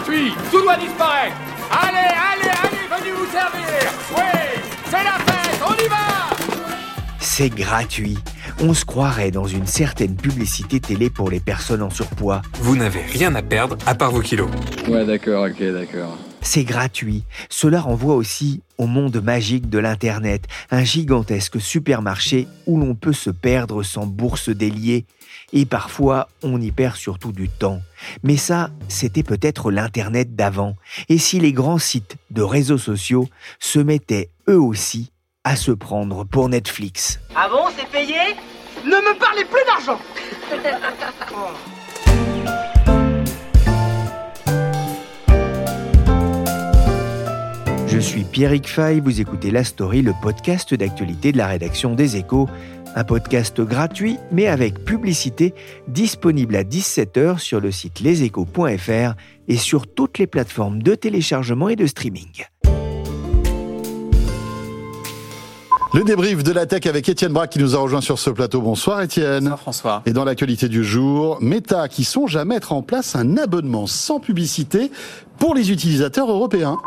Gratuit Tout doit disparaître Allez, allez, allez, venez vous servir Oui C'est la fête On y va C'est gratuit. On se croirait dans une certaine publicité télé pour les personnes en surpoids. Vous n'avez rien à perdre à part vos kilos. Ouais, d'accord, ok, d'accord. C'est gratuit. Cela renvoie aussi au monde magique de l'Internet, un gigantesque supermarché où l'on peut se perdre sans bourse déliée. Et parfois, on y perd surtout du temps. Mais ça, c'était peut-être l'Internet d'avant. Et si les grands sites de réseaux sociaux se mettaient eux aussi à se prendre pour Netflix? Ah bon, c'est payé? Ne me parlez plus d'argent Je suis Pierrick Fay, vous écoutez La Story, le podcast d'actualité de la rédaction des Échos. Un podcast gratuit, mais avec publicité, disponible à 17h sur le site leséchos.fr et sur toutes les plateformes de téléchargement et de streaming. Le débrief de la tech avec Étienne Braque qui nous a rejoint sur ce plateau. Bonsoir Étienne. Bonsoir François. Et dans l'actualité du jour, Meta qui songe à mettre en place un abonnement sans publicité pour les utilisateurs européens.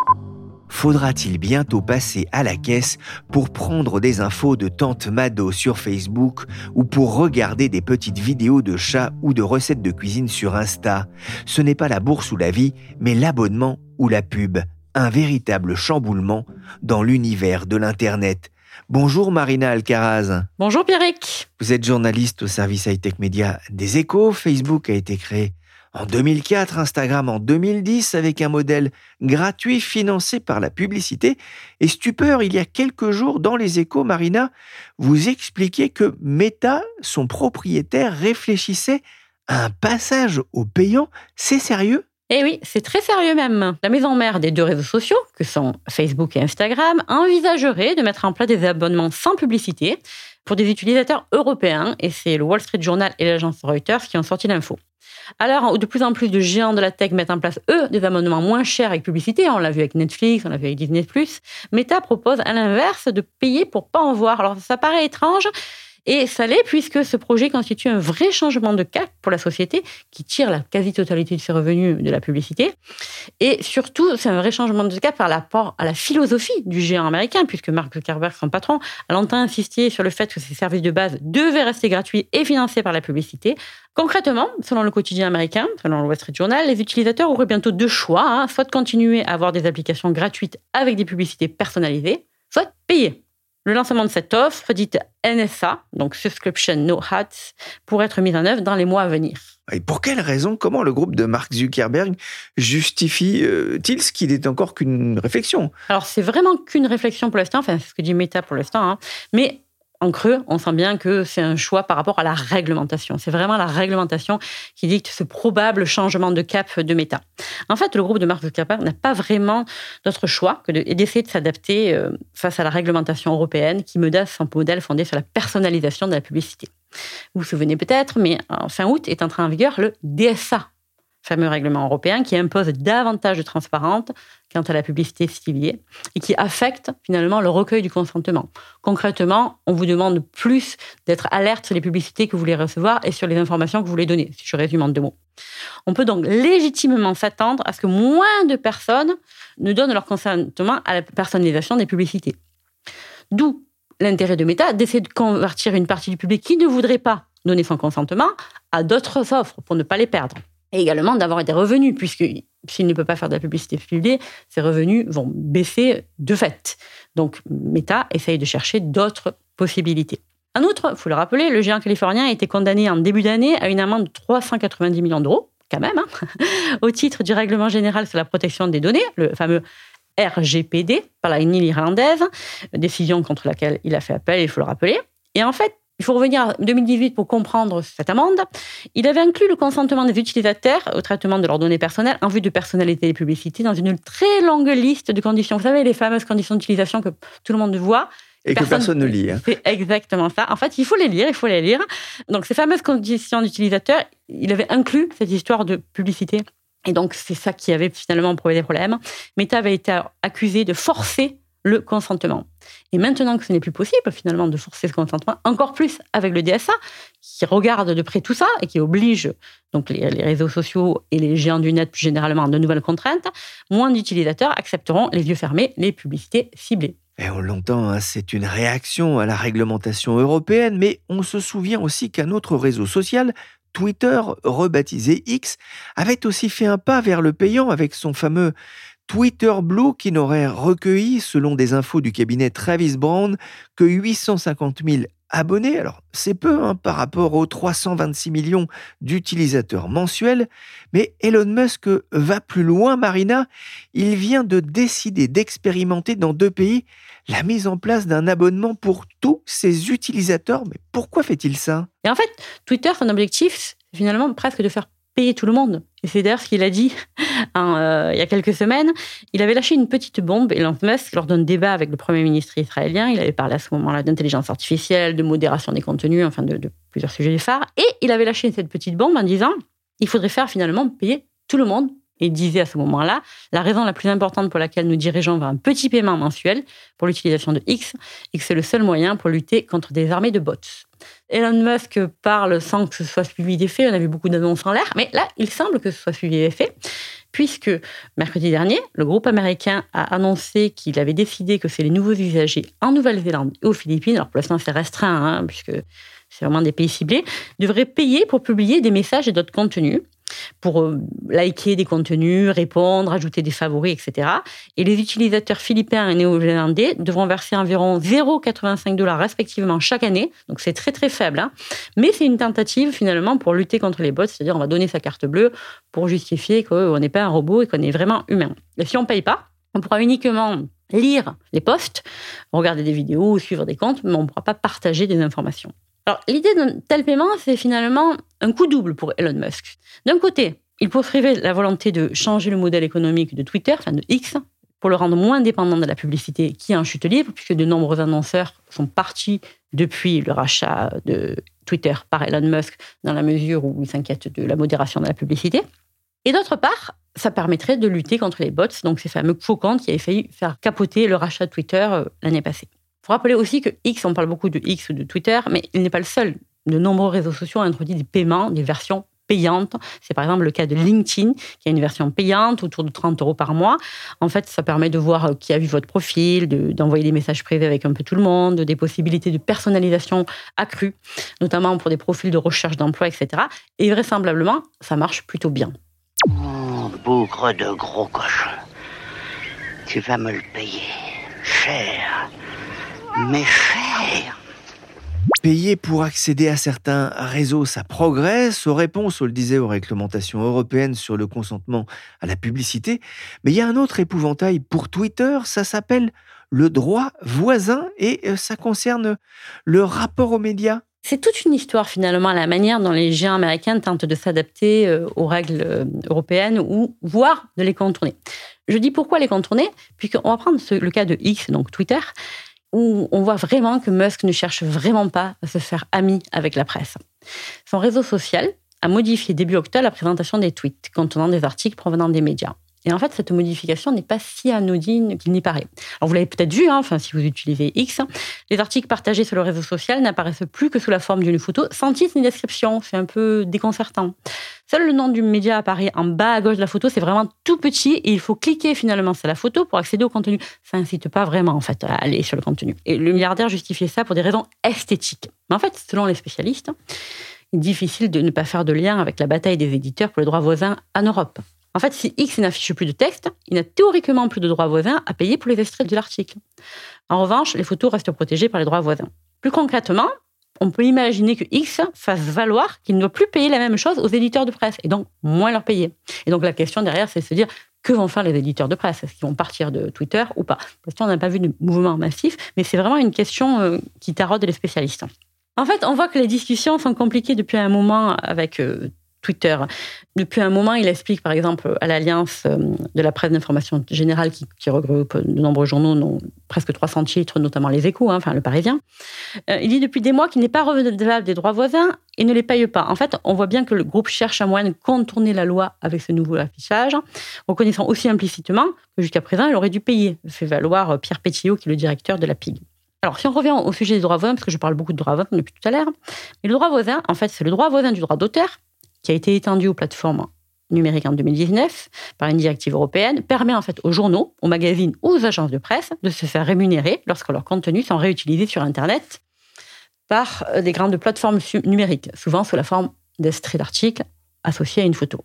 Faudra-t-il bientôt passer à la caisse pour prendre des infos de Tante Mado sur Facebook ou pour regarder des petites vidéos de chats ou de recettes de cuisine sur Insta? Ce n'est pas la bourse ou la vie, mais l'abonnement ou la pub. Un véritable chamboulement dans l'univers de l'Internet. Bonjour Marina Alcaraz. Bonjour Pierrick. Vous êtes journaliste au service high-tech média des échos. Facebook a été créé en 2004, Instagram en 2010 avec un modèle gratuit financé par la publicité. Et stupeur, il y a quelques jours dans les échos, Marina, vous expliquez que Meta, son propriétaire, réfléchissait à un passage au payant. C'est sérieux? Eh oui, c'est très sérieux même. La maison mère des deux réseaux sociaux, que sont Facebook et Instagram, envisagerait de mettre en place des abonnements sans publicité pour des utilisateurs européens, et c'est le Wall Street Journal et l'agence Reuters qui ont sorti l'info. Alors, de plus en plus de géants de la tech mettent en place, eux, des abonnements moins chers avec publicité, on l'a vu avec Netflix, on l'a vu avec Disney+, Meta propose à l'inverse de payer pour pas en voir. Alors, ça paraît étrange, et ça l'est puisque ce projet constitue un vrai changement de cap pour la société qui tire la quasi-totalité de ses revenus de la publicité. Et surtout, c'est un vrai changement de cap par rapport à la philosophie du géant américain, puisque Mark Zuckerberg, son patron, a longtemps insisté sur le fait que ces services de base devaient rester gratuits et financés par la publicité. Concrètement, selon le quotidien américain, selon le Wall Street Journal, les utilisateurs auraient bientôt deux choix, hein, soit de continuer à avoir des applications gratuites avec des publicités personnalisées, soit de payer. Le lancement de cette offre, dite NSA, donc Subscription No Hats, pourrait être mise en œuvre dans les mois à venir. Et pour quelle raison, comment le groupe de Mark Zuckerberg justifie-t-il ce qui n'est encore qu'une réflexion? Alors, c'est vraiment qu'une réflexion pour l'instant, enfin, c'est ce que dit Meta pour l'instant, hein. mais en creux, on sent bien que c'est un choix par rapport à la réglementation. C'est vraiment la réglementation qui dicte ce probable changement de cap de méta. En fait, le groupe de Mark Zuckerberg n'a pas vraiment d'autre choix que d'essayer de s'adapter euh, face à la réglementation européenne qui menace son modèle fondé sur la personnalisation de la publicité. Vous vous souvenez peut-être, mais en fin août est entré en vigueur le DSA, fameux règlement européen qui impose davantage de transparence quant à la publicité ciblée et qui affecte finalement le recueil du consentement. Concrètement, on vous demande plus d'être alerte sur les publicités que vous voulez recevoir et sur les informations que vous voulez donner, si je résume en deux mots. On peut donc légitimement s'attendre à ce que moins de personnes ne donnent leur consentement à la personnalisation des publicités. D'où l'intérêt de Meta d'essayer de convertir une partie du public qui ne voudrait pas donner son consentement à d'autres offres pour ne pas les perdre et également d'avoir des revenus, puisque s'il ne peut pas faire de la publicité publiée, ses revenus vont baisser de fait. Donc Meta essaye de chercher d'autres possibilités. En outre, il faut le rappeler, le géant californien a été condamné en début d'année à une amende de 390 millions d'euros, quand même, hein, au titre du règlement général sur la protection des données, le fameux RGPD, par la NIL irlandaise, décision contre laquelle il a fait appel, il faut le rappeler. Et en fait, il faut revenir à 2018 pour comprendre cette amende. Il avait inclus le consentement des utilisateurs au traitement de leurs données personnelles en vue de personnalité des publicités dans une très longue liste de conditions. Vous savez, les fameuses conditions d'utilisation que tout le monde voit. Et que personne ne lit. hein. C'est exactement ça. En fait, il faut les lire, il faut les lire. Donc, ces fameuses conditions d'utilisateur, il avait inclus cette histoire de publicité. Et donc, c'est ça qui avait finalement posé des problèmes. Meta avait été accusé de forcer le consentement. Et maintenant que ce n'est plus possible, finalement, de forcer ce consentement, encore plus avec le DSA, qui regarde de près tout ça et qui oblige donc les, réseaux sociaux et les géants du net plus généralement à de nouvelles contraintes, moins d'utilisateurs accepteront les yeux fermés les publicités ciblées. Et on l'entend, hein, c'est une réaction à la réglementation européenne, mais on se souvient aussi qu'un autre réseau social, Twitter, rebaptisé X, avait aussi fait un pas vers le payant avec son fameux Twitter Blue qui n'aurait recueilli, selon des infos du cabinet Travis Brown, que 850 000 abonnés. Alors, c'est peu hein, par rapport aux 326 millions d'utilisateurs mensuels, mais Elon Musk va plus loin, Marina. Il vient de décider d'expérimenter dans deux pays la mise en place d'un abonnement pour tous ses utilisateurs. Mais pourquoi fait-il ça? Et en fait, Twitter, son objectif, finalement presque de faire payer tout le monde. Et c'est d'ailleurs ce qu'il a dit euh, il y a quelques semaines. Il avait lâché une petite bombe, Elon Musk, lors d'un débat avec le Premier ministre israélien. Il avait parlé à ce moment-là d'intelligence artificielle, de modération des contenus, enfin de, plusieurs sujets phares. Et il avait lâché cette petite bombe en disant il faudrait faire finalement payer tout le monde. Et il disait à ce moment-là la raison la plus importante pour laquelle nous dirigeons vers un petit paiement mensuel pour l'utilisation de X, et que c'est le seul moyen pour lutter contre des armées de bots. Elon Musk parle sans que ce soit suivi d'effet. On a vu beaucoup d'annonces en l'air, mais là, il semble que ce soit suivi d'effet, puisque mercredi dernier, le groupe américain a annoncé qu'il avait décidé que c'est les nouveaux usagers en Nouvelle-Zélande et aux Philippines, alors pour l'instant c'est restreint, hein, puisque c'est vraiment des pays ciblés, devraient payer pour publier des messages et d'autres contenus pour euh, liker des contenus, répondre, ajouter des favoris, etc. Et les utilisateurs philippins et néo-zélandais devront verser environ 0,85 dollars respectivement chaque année. Donc c'est très très faible. Hein. Mais c'est une tentative finalement pour lutter contre les bots, c'est-à-dire on va donner sa carte bleue pour justifier qu'on n'est pas un robot et qu'on est vraiment humain. Et si on ne paye pas, on pourra uniquement lire les posts, regarder des vidéos, suivre des comptes, mais on ne pourra pas partager des informations. Alors, l'idée d'un tel paiement, c'est finalement un coup double pour Elon Musk. D'un côté, il poursuivait la volonté de changer le modèle économique de Twitter, enfin de X, pour le rendre moins dépendant de la publicité qui est en chute libre, puisque de nombreux annonceurs sont partis depuis le rachat de Twitter par Elon Musk, dans la mesure où ils s'inquiètent de la modération de la publicité. Et d'autre part, ça permettrait de lutter contre les bots, donc ces fameux faux comptes qui avaient failli faire capoter le rachat de Twitter euh, l'année passée. Faut rappeler aussi que X, on parle beaucoup de X ou de Twitter, mais il n'est pas le seul. De nombreux réseaux sociaux ont introduit des paiements, des versions payantes. C'est par exemple le cas de LinkedIn, qui a une version payante autour de 30 euros par mois. En fait, ça permet de voir qui a vu votre profil, d'envoyer des messages privés avec un peu tout le monde, des possibilités de personnalisation accrues, notamment pour des profils de recherche d'emploi, etc. Et vraisemblablement, ça marche plutôt bien. Oh, bougre de gros cochon. Tu vas me le payer. Cher. Mais cher. Payer pour accéder à certains réseaux, ça progresse. Aux réponses, on le disait, aux réglementations européennes sur le consentement à la publicité. Mais il y a un autre épouvantail pour Twitter, ça s'appelle le droit voisin et euh, ça concerne le rapport aux médias. C'est toute une histoire finalement, la manière dont les géants américains tentent de s'adapter euh, aux règles euh, européennes ou voire de les contourner. Je dis pourquoi les contourner, puisqu'on va prendre ce- le cas de X, donc Twitter, où on voit vraiment que Musk ne cherche vraiment pas à se faire ami avec la presse. Son réseau social a modifié début octobre la présentation des tweets contenant des articles provenant des médias. Et en fait, cette modification n'est pas si anodine qu'il n'y paraît. Alors, vous l'avez peut-être vu, hein, enfin, si vous utilisez X, les articles partagés sur le réseau social n'apparaissent plus que sous la forme d'une photo, sans titre ni description. C'est un peu déconcertant. Seul le nom du média apparaît en bas à gauche de la photo, c'est vraiment tout petit et il faut cliquer finalement sur la photo pour accéder au contenu. Ça incite pas vraiment en fait à aller sur le contenu. Et le milliardaire justifiait ça pour des raisons esthétiques. Mais en fait, selon les spécialistes, difficile de ne pas faire de lien avec la bataille des éditeurs pour les droits voisins en Europe. En fait, si X n'affiche plus de texte, il n'a théoriquement plus de droits voisins à payer pour les extraits de l'article. En revanche, les photos restent protégées par les droits voisins. Plus concrètement, on peut imaginer que X fasse valoir qu'il ne doit plus payer la même chose aux éditeurs de presse et donc moins leur payer. Et donc la question derrière, c'est de se dire que vont faire les éditeurs de presse? Est-ce qu'ils vont partir de Twitter ou pas? Parce qu'on n'a pas vu de mouvement massif, mais c'est vraiment une question euh, qui taraude les spécialistes. En fait, on voit que les discussions sont compliquées depuis un moment avec euh, Twitter. Depuis un moment, il explique, par exemple, à l'Alliance euh, de la presse d'information générale, qui, regroupe de nombreux journaux, dont presque 300 titres, notamment Les Échos, hein, enfin Le Parisien. Euh, il dit depuis des mois qu'il n'est pas redevable des droits voisins et ne les paye pas. En fait, on voit bien que le groupe cherche un moyen de contourner la loi avec ce nouveau affichage, reconnaissant aussi implicitement que jusqu'à présent, il aurait dû payer, fait valoir Pierre Pétillot, qui est le directeur de la PIG. Alors, si on revient au sujet des droits voisins, parce que je parle beaucoup de droits voisins depuis tout à l'heure, mais le droit voisin, en fait, c'est le droit voisin du droit d'auteur, qui a été étendu aux plateformes numériques en 2019 par une directive européenne, permet en fait aux journaux, aux magazines ou aux agences de presse de se faire rémunérer lorsque leurs contenus sont réutilisés sur Internet par euh, des grandes plateformes numériques, souvent sous la forme d'extraits d'articles associés à une photo.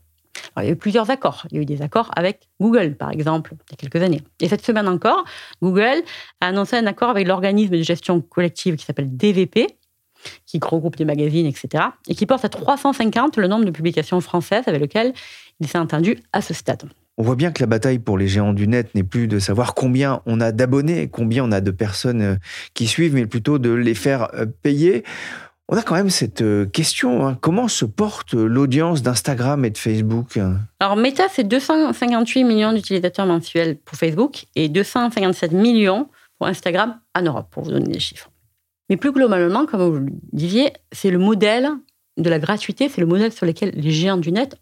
il y a eu plusieurs accords. Il y a eu des accords avec Google, par exemple, il y a quelques années. Et cette semaine encore, Google a annoncé un accord avec l'organisme de gestion collective qui s'appelle DVP, qui regroupe des magazines, etc., et qui porte à 350 le nombre de publications françaises avec lesquelles il s'est entendu à ce stade. On voit bien que la bataille pour les géants du net n'est plus de savoir combien on a d'abonnés, combien on a de personnes euh, qui suivent, mais plutôt de les faire euh, payer. On a quand même cette euh, question, hein. comment se porte l'audience d'Instagram et de Facebook Alors Meta, c'est 258 millions d'utilisateurs mensuels pour Facebook et 257 millions pour Instagram en Europe, pour vous donner des chiffres. Mais plus globalement, comme vous le disiez, c'est le modèle de la gratuité, c'est le modèle sur lequel les géants du net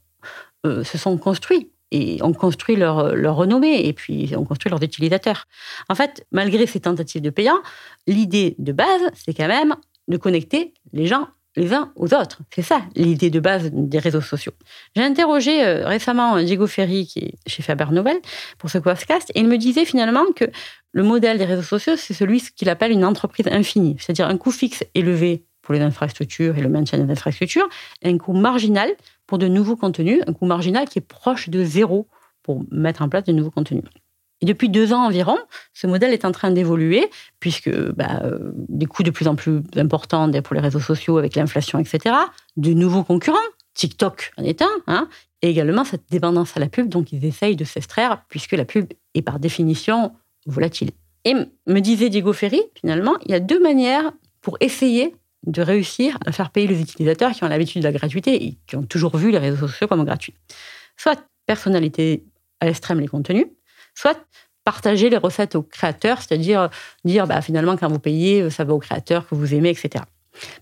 euh, se sont construits et ont construit leur, leur, renommée et puis ont construit leurs utilisateurs. En fait, malgré ces tentatives de payant, l'idée de base, c'est quand même de connecter les gens les uns aux autres. C'est ça l'idée de base des réseaux sociaux. J'ai interrogé euh, récemment Diego Ferri, qui est chez Faber Novel, pour ce podcast, et il me disait finalement que le modèle des réseaux sociaux, c'est celui qu'il appelle une entreprise infinie, c'est-à-dire un coût fixe élevé pour les infrastructures et le maintien des infrastructures, et un coût marginal pour de nouveaux contenus, un coût marginal qui est proche de zéro pour mettre en place de nouveaux contenus. Et depuis deux ans environ, ce modèle est en train d'évoluer, puisque bah, euh, des coûts de plus en plus importants pour les réseaux sociaux avec l'inflation, etc., de nouveaux concurrents, TikTok en est un, hein, et également cette dépendance à la pub, donc ils essayent de s'extraire, puisque la pub est par définition volatile. Et me disait Diego Ferri, finalement, il y a deux manières pour essayer de réussir à faire payer les utilisateurs qui ont l'habitude de la gratuité et qui ont toujours vu les réseaux sociaux comme gratuits. Soit personnalité à l'extrême les contenus, soit partager les recettes aux créateurs, c'est-à-dire dire bah, finalement quand vous payez, ça va aux créateurs que vous aimez, etc.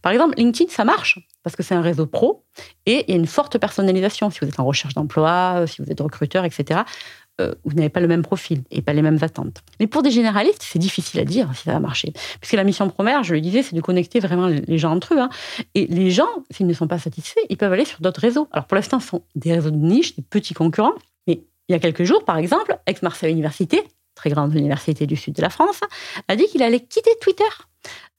Par exemple, LinkedIn, ça marche parce que c'est un réseau pro et il y a une forte personnalisation. Si vous êtes en recherche d'emploi, si vous êtes recruteur, etc., euh, vous n'avez pas le même profil et pas les mêmes attentes. Mais pour des généralistes, c'est difficile à dire si ça va marcher. Puisque la mission première, je le disais, c'est de connecter vraiment les gens entre eux. Hein. Et les gens, s'ils ne sont pas satisfaits, ils peuvent aller sur d'autres réseaux. Alors pour l'instant, ce sont des réseaux de niche, des petits concurrents. Il y a quelques jours, par exemple, Aix-Marseille Université, très grande université du sud de la France, a dit qu'il allait quitter Twitter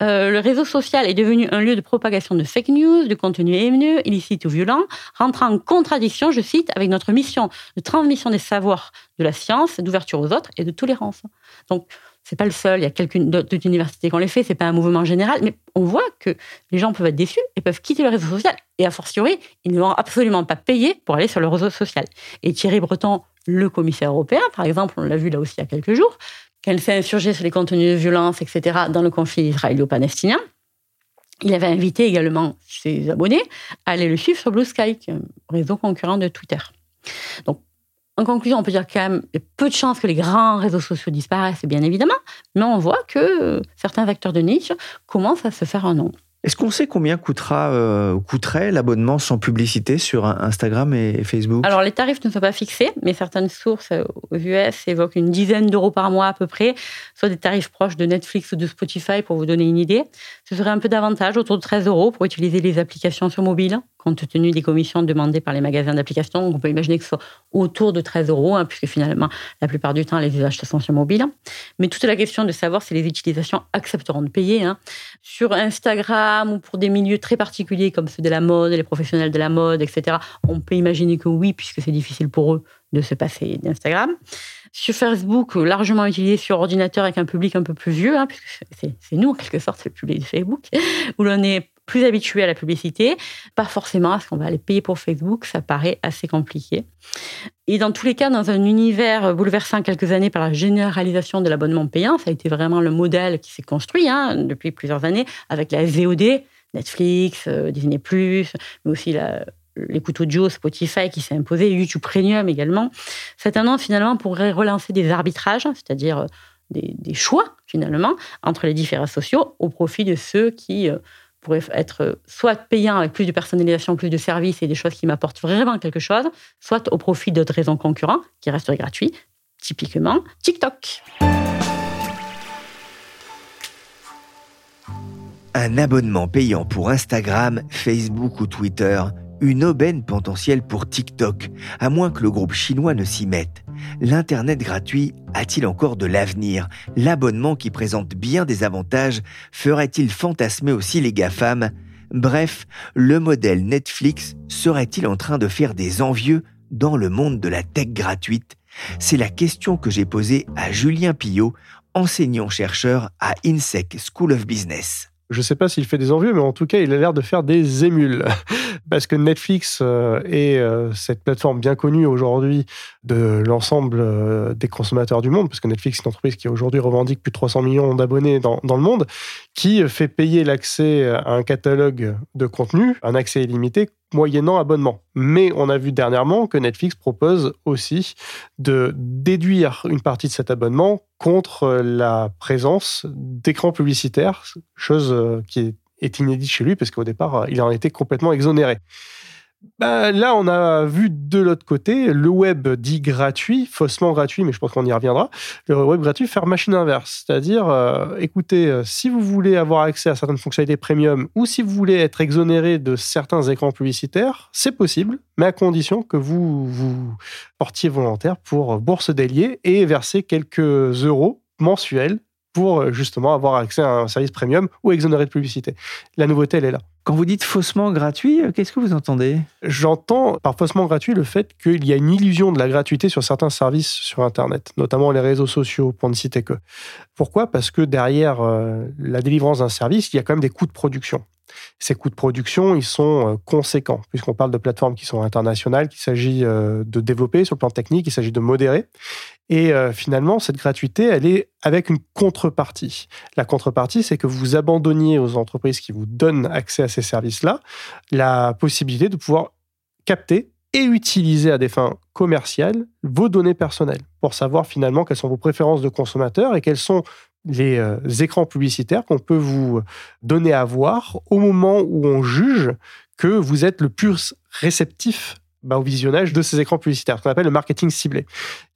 euh, le réseau social est devenu un lieu de propagation de fake news, de contenu haineux, illicite ou violent, rentrant en contradiction, je cite, avec notre mission de transmission des savoirs de la science, d'ouverture aux autres et de tolérance. Donc, c'est pas le seul. Il y a quelques d'autres universités qui ont les fait. C'est pas un mouvement général, mais on voit que les gens peuvent être déçus et peuvent quitter le réseau social. Et a fortiori, ils ne vont absolument pas payer pour aller sur le réseau social. Et Thierry Breton, le commissaire européen, par exemple, on l'a vu là aussi il y a quelques jours, qu'elle s'est insurgée sur les contenus de violence, etc., dans le conflit israélo-palestinien. Il avait invité également ses abonnés à aller le suivre sur Blue Sky, un réseau concurrent de Twitter. Donc, en conclusion, on peut dire quand même qu'il y a peu de chances que les grands réseaux sociaux disparaissent, bien évidemment, mais on voit que certains acteurs de niche commencent à se faire un nom. Est-ce qu'on sait combien coûtera, euh, coûterait l'abonnement sans publicité sur Instagram et Facebook? Alors, les tarifs ne sont pas fixés, mais certaines sources euh, aux US évoquent une dizaine d'euros par mois à peu près, soit des tarifs proches de Netflix ou de Spotify pour vous donner une idée. Ce serait un peu davantage, autour de 13 euros, pour utiliser les applications sur mobile compte tenu des commissions demandées par les magasins d'applications. On peut imaginer que ce soit autour de 13 euros, hein, puisque finalement, la plupart du temps, les usages sont sur mobile. Mais toute la question de savoir si les utilisations accepteront de payer. Hein. Sur Instagram ou pour des milieux très particuliers comme ceux de la mode, les professionnels de la mode, etc., on peut imaginer que oui, puisque c'est difficile pour eux de se passer d'Instagram. Sur Facebook, largement utilisé sur ordinateur avec un public un peu plus vieux, hein, puisque c'est nous en quelque sorte, le public de Facebook, où l'on est plus habitués à la publicité, pas forcément à ce qu'on va aller payer pour Facebook, ça paraît assez compliqué. Et dans tous les cas, dans un univers bouleversant quelques années par la généralisation de l'abonnement payant, ça a été vraiment le modèle qui s'est construit hein, depuis plusieurs années avec la VOD, Netflix, Disney+, mais aussi la, l'écoute audio, Spotify qui s'est imposé, YouTube Premium également. C'est tendance finalement pourrait relancer des arbitrages, c'est-à-dire des, des, choix finalement entre les différents sociaux au profit de ceux qui pourrait être soit payant avec plus de personnalisation, plus de services et des choses qui m'apportent vraiment quelque chose, soit au profit d'autres raisons concurrents qui restent gratuits, typiquement TikTok. Un abonnement payant pour Instagram, Facebook ou Twitter une aubaine potentielle pour TikTok, à moins que le groupe chinois ne s'y mette. L'Internet gratuit a-t-il encore de l'avenir? L'abonnement qui présente bien des avantages ferait-il fantasmer aussi les GAFAM? Bref, le modèle Netflix serait-il en train de faire des envieux dans le monde de la tech gratuite? C'est la question que j'ai posée à Julien Pillot, enseignant-chercheur à INSEC School of Business. Je ne sais pas s'il fait des envieux, mais en tout cas, il a l'air de faire des émules. Parce que Netflix euh, est euh, cette plateforme bien connue aujourd'hui de l'ensemble euh, des consommateurs du monde, parce que Netflix est une entreprise qui aujourd'hui revendique plus de 300 millions d'abonnés dans, dans, le monde, qui fait payer l'accès à un catalogue de contenu, un accès illimité, moyennant abonnement. Mais on a vu dernièrement que Netflix propose aussi de déduire une partie de cet abonnement contre la présence d'écrans publicitaires, chose euh, qui est inédite chez lui parce qu'au départ, il en était complètement exonéré. Bah, là, on a vu de l'autre côté le web dit gratuit, faussement gratuit, mais je pense qu'on y reviendra. Le web gratuit faire machine inverse, c'est-à-dire, euh, écoutez, euh, si vous voulez avoir accès à certaines fonctionnalités premium ou si vous voulez être exonéré de certains écrans publicitaires, c'est possible, mais à condition que vous vous portiez volontaire pour bourse déliée et verser quelques euros mensuels pour euh, justement avoir accès à un service premium ou exonéré de publicité. La nouveauté, elle est là. Quand vous dites faussement gratuit, euh, qu'est-ce que vous entendez? J'entends par faussement gratuit le fait qu'il y a une illusion de la gratuité sur certains services sur Internet, notamment les réseaux sociaux, pour ne citer que. Pourquoi? Parce que derrière euh, la délivrance d'un service, il y a quand même des coûts de production. Ces coûts de production, ils sont euh, conséquents, puisqu'on parle de plateformes qui sont internationales, qu'il s'agit de développer sur le plan technique, il s'agit de modérer. Et euh, finalement, cette gratuité, elle est avec une contrepartie. La contrepartie, c'est que vous abandonniez aux entreprises qui vous donnent accès à ces services-là la possibilité de pouvoir capter et utiliser à des fins commerciales vos données personnelles pour savoir finalement quelles sont vos préférences de consommateurs et quels sont les euh, écrans publicitaires qu'on peut vous donner à voir au moment où on juge que vous êtes le plus réceptif bah, au visionnage de ces écrans publicitaires, ce qu'on appelle le marketing ciblé.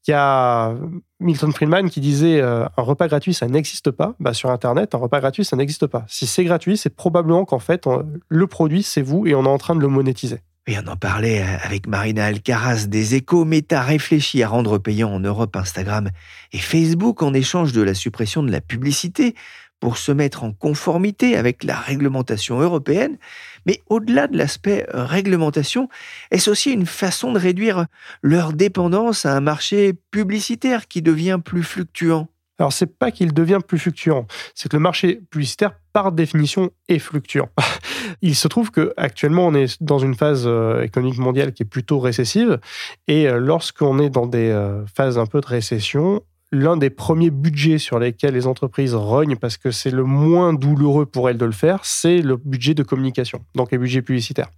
Il y a Milton Friedman qui disait euh, un repas gratuit, ça n'existe pas. Bah, sur Internet, un repas gratuit, ça n'existe pas. Si c'est gratuit, c'est probablement qu'en fait, le produit, c'est vous et on est en train de le monétiser. On en parlait avec Marina Alcaraz des échos. Meta réfléchit à rendre payant en Europe Instagram et Facebook en échange de la suppression de la publicité pour se mettre en conformité avec la réglementation européenne. Mais au-delà de l'aspect euh, réglementation, est-ce aussi une façon de réduire leur dépendance à un marché publicitaire qui devient plus fluctuant? Alors, c'est pas qu'il devient plus fluctuant, c'est que le marché publicitaire, par définition, est fluctuant. Il se trouve que actuellement, on est dans une phase euh, économique mondiale qui est plutôt récessive, et euh, lorsqu'on est dans des phases un peu de récession, l'un des premiers budgets sur lesquels les entreprises rognent parce que c'est le moins douloureux pour elles de le faire, c'est le budget de communication, donc les budgets publicitaires.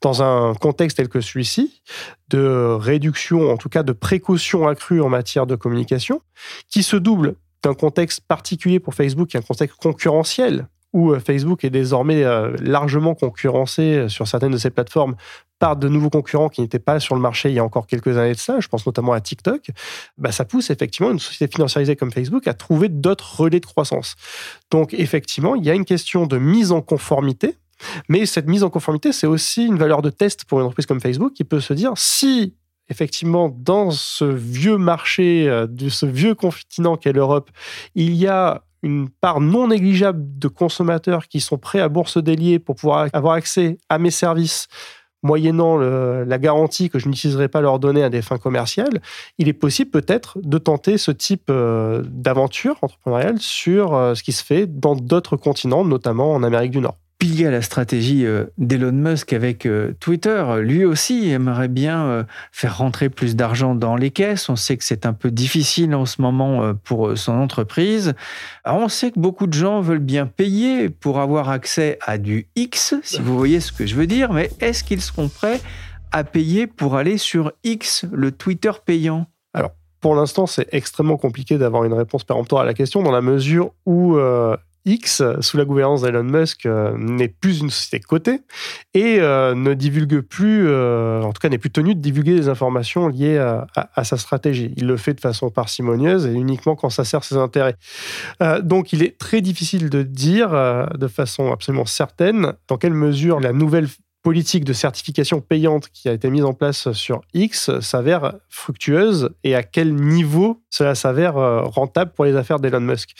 Dans un contexte tel que celui-ci, de réduction, en tout cas de précaution accrue en matière de communication, qui se double d'un contexte particulier pour Facebook, qui est un contexte concurrentiel, où euh, Facebook est désormais euh, largement concurrencé euh, sur certaines de ses plateformes par de nouveaux concurrents qui n'étaient pas sur le marché il y a encore quelques années de ça, je pense notamment à TikTok, bah ça pousse effectivement une société financiarisée comme Facebook à trouver d'autres relais de croissance. Donc effectivement, il y a une question de mise en conformité, mais cette mise en conformité, c'est aussi une valeur de test pour une entreprise comme Facebook qui peut se dire si effectivement, dans ce vieux marché, de ce vieux continent qu'est l'Europe, il y a une part non négligeable de consommateurs qui sont prêts à bourse délier pour pouvoir avoir accès à mes services moyennant la garantie que je n'utiliserai pas leurs données à des fins commerciales, il est possible peut-être de tenter ce type euh, d'aventure entrepreneuriale sur euh, ce qui se fait dans d'autres continents, notamment en Amérique du Nord. Pilier à la stratégie euh, d'Elon Musk avec euh, Twitter. Lui aussi aimerait bien euh, faire rentrer plus d'argent dans les caisses. On sait que c'est un peu difficile en ce moment pour son entreprise. on sait que beaucoup de gens veulent bien payer pour avoir accès à du X, si vous voyez ce que je veux dire, mais est-ce qu'ils seront prêts à payer pour aller sur X, le Twitter payant? Alors, pour l'instant, c'est extrêmement compliqué d'avoir une réponse péremptoire à la question dans la mesure où X, sous la gouvernance d'Elon Musk, euh, n'est plus une société cotée et euh, ne divulgue plus, euh, en tout cas n'est plus tenu de divulguer des informations liées à, sa stratégie. Il le fait de façon parcimonieuse et uniquement quand ça sert ses intérêts. donc il est très difficile de dire de façon absolument certaine dans quelle mesure la nouvelle politique de certification payante qui a été mise en place sur X s'avère fructueuse et à quel niveau cela s'avère euh, rentable pour les affaires d'Elon Musk?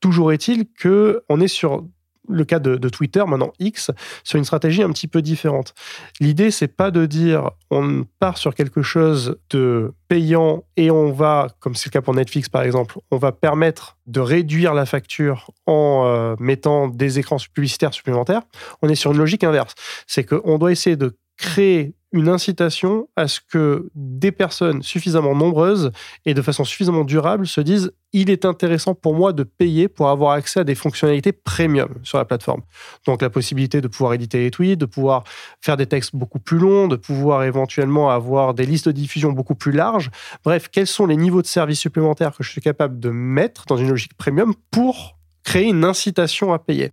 Toujours est-il que on est sur le cas de, Twitter, maintenant X, sur une stratégie un petit peu différente. L'idée, c'est pas de dire on part sur quelque chose de payant et on va, comme c'est le cas pour Netflix par exemple, on va permettre de réduire la facture en euh, mettant des écrans publicitaires supplémentaires. On est sur une logique inverse. C'est qu'on doit essayer de créer une incitation à ce que des personnes suffisamment nombreuses et de façon suffisamment durable se disent il est intéressant pour moi de payer pour avoir accès à des fonctionnalités premium sur la plateforme. Donc la possibilité de pouvoir éditer les tweets, de pouvoir faire des textes beaucoup plus longs, de pouvoir éventuellement avoir des listes de diffusion beaucoup plus larges. Bref, quels sont les niveaux de services supplémentaires que je suis capable de mettre dans une logique premium pour créer une incitation à payer.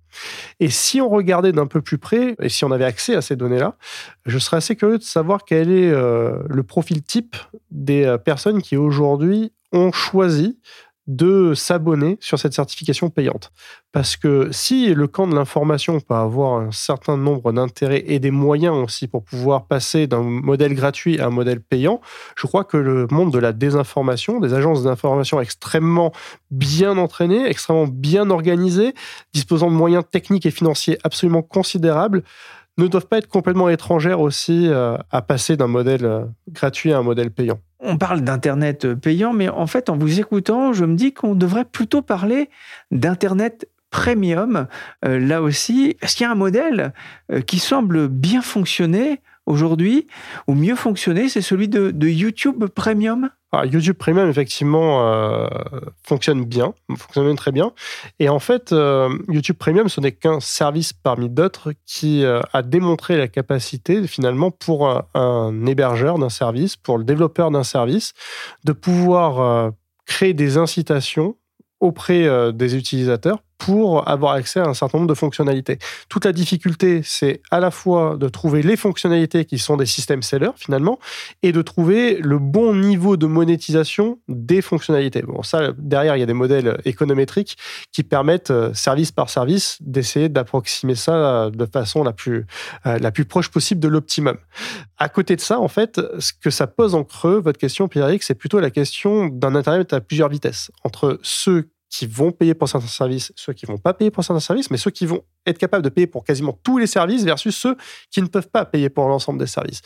Et si on regardait d'un peu plus près, et si on avait accès à ces données-là, je serais assez curieux de savoir quel est euh, le profil type des euh, personnes qui aujourd'hui ont choisi de s'abonner sur cette certification payante. Parce que si le camp de l'information peut avoir un certain nombre d'intérêts et des moyens aussi pour pouvoir passer d'un modèle gratuit à un modèle payant, je crois que le monde de la désinformation, des agences d'information extrêmement bien entraînées, extrêmement bien organisées, disposant de moyens techniques et financiers absolument considérables, ne doivent pas être complètement étrangères aussi euh, à passer d'un modèle euh, gratuit à un modèle payant on parle d'Internet payant, mais en fait, en vous écoutant, je me dis qu'on devrait plutôt parler d'Internet premium. Euh, là aussi, est-ce qu'il y a un modèle euh, qui semble bien fonctionner aujourd'hui, ou mieux fonctionner, c'est celui de, YouTube Premium ah, YouTube Premium, effectivement, euh, fonctionne bien, fonctionne très bien. Et en fait, euh, YouTube Premium, ce n'est qu'un service parmi d'autres qui euh, a démontré la capacité, finalement, pour un hébergeur d'un service, pour le développeur d'un service, de pouvoir créer des incitations auprès des utilisateurs pour avoir accès à un certain nombre de fonctionnalités. Toute la difficulté, c'est à la fois de trouver les fonctionnalités qui sont des systèmes sellers finalement, et de trouver le bon niveau de monétisation des fonctionnalités. Bon, ça, derrière, il y a des modèles économétriques qui permettent, euh, service par service, d'essayer d'approximer ça de façon la plus, euh, la plus proche possible de l'optimum. À côté de ça, en fait, ce que ça pose en creux, votre question, Pierre-Éric, c'est plutôt la question d'un Internet à plusieurs vitesses, entre ceux qui vont payer pour certains services, ceux qui vont pas payer pour certains services, mais ceux qui vont être capables de payer pour quasiment tous les services versus ceux qui ne peuvent pas payer pour l'ensemble des services.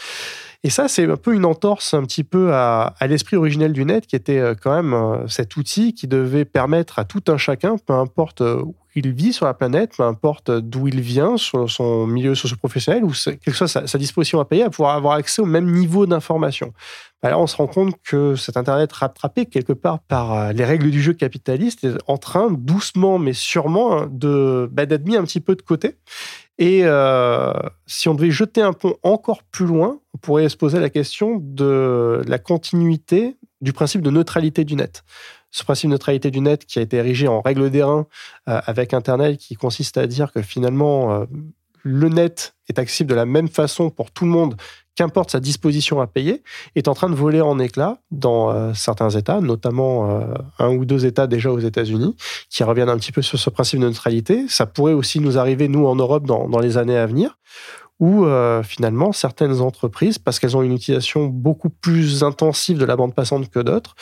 Et ça, c'est un peu une entorse un petit peu à, l'esprit originel du net, qui était euh, quand même euh, cet outil qui devait permettre à tout un chacun, peu importe euh, où il vit sur la planète, peu importe d'où il vient, sur son milieu socio-professionnel, ou quelle que soit sa, disposition à payer, à pouvoir avoir accès au même niveau d'information. Alors bah on se rend compte que cet Internet rattrapé quelque part par les règles du jeu capitaliste est en train, doucement mais sûrement, hein, bah, d'être mis un petit peu de côté. Et euh, si on devait jeter un pont encore plus loin, on pourrait se poser la question de la continuité du principe de neutralité du net. Ce principe de neutralité du net qui a été érigé en règle d'airain euh, avec Internet, qui consiste à dire que finalement, euh, le net est accessible de la même façon pour tout le monde qu'importe sa disposition à payer, est en train de voler en éclats dans euh, certains États, notamment euh, un ou deux États déjà aux États-Unis, qui reviennent un petit peu sur ce principe de neutralité. Ça pourrait aussi nous arriver, nous, en Europe, dans, dans les années à venir, où euh, finalement, certaines entreprises, parce qu'elles ont une utilisation beaucoup plus intensive de la bande passante que d'autres,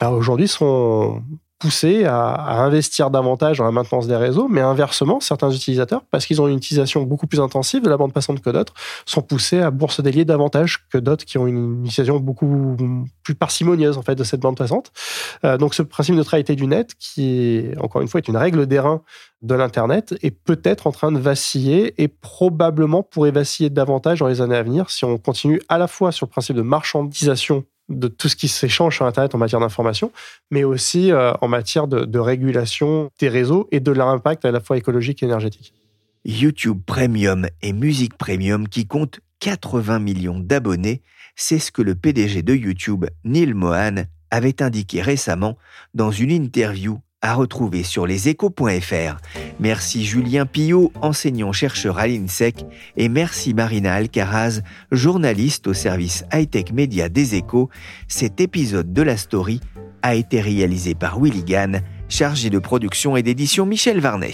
bah, aujourd'hui sont poussés à, investir davantage dans la maintenance des réseaux, mais inversement, certains utilisateurs, parce qu'ils ont une utilisation beaucoup plus intensive de la bande passante que d'autres, sont poussés à bourse délier davantage que d'autres qui ont une utilisation beaucoup plus parcimonieuse en fait de cette bande passante. Euh, donc ce principe de neutralité du net, qui est encore une fois est une règle d'airain de l'internet, est peut-être en train de vaciller et probablement pourrait vaciller davantage dans les années à venir si on continue à la fois sur le principe de marchandisation de tout ce qui s'échange sur Internet en matière d'information, mais aussi euh, en matière de, régulation des réseaux et de leur impact à la fois écologique et énergétique. YouTube Premium et Musique Premium qui comptent 80 millions d'abonnés, c'est ce que le PDG de YouTube, Neil Mohan, avait indiqué récemment dans une interview à retrouver sur leséchos.fr. Merci Julien Pillot, enseignant-chercheur à l'INSEC, et merci Marina Alcaraz, journaliste au service high-tech média des échos. Cet épisode de la story a été réalisé par Willy Gann, chargé de production et d'édition Michel Varnet.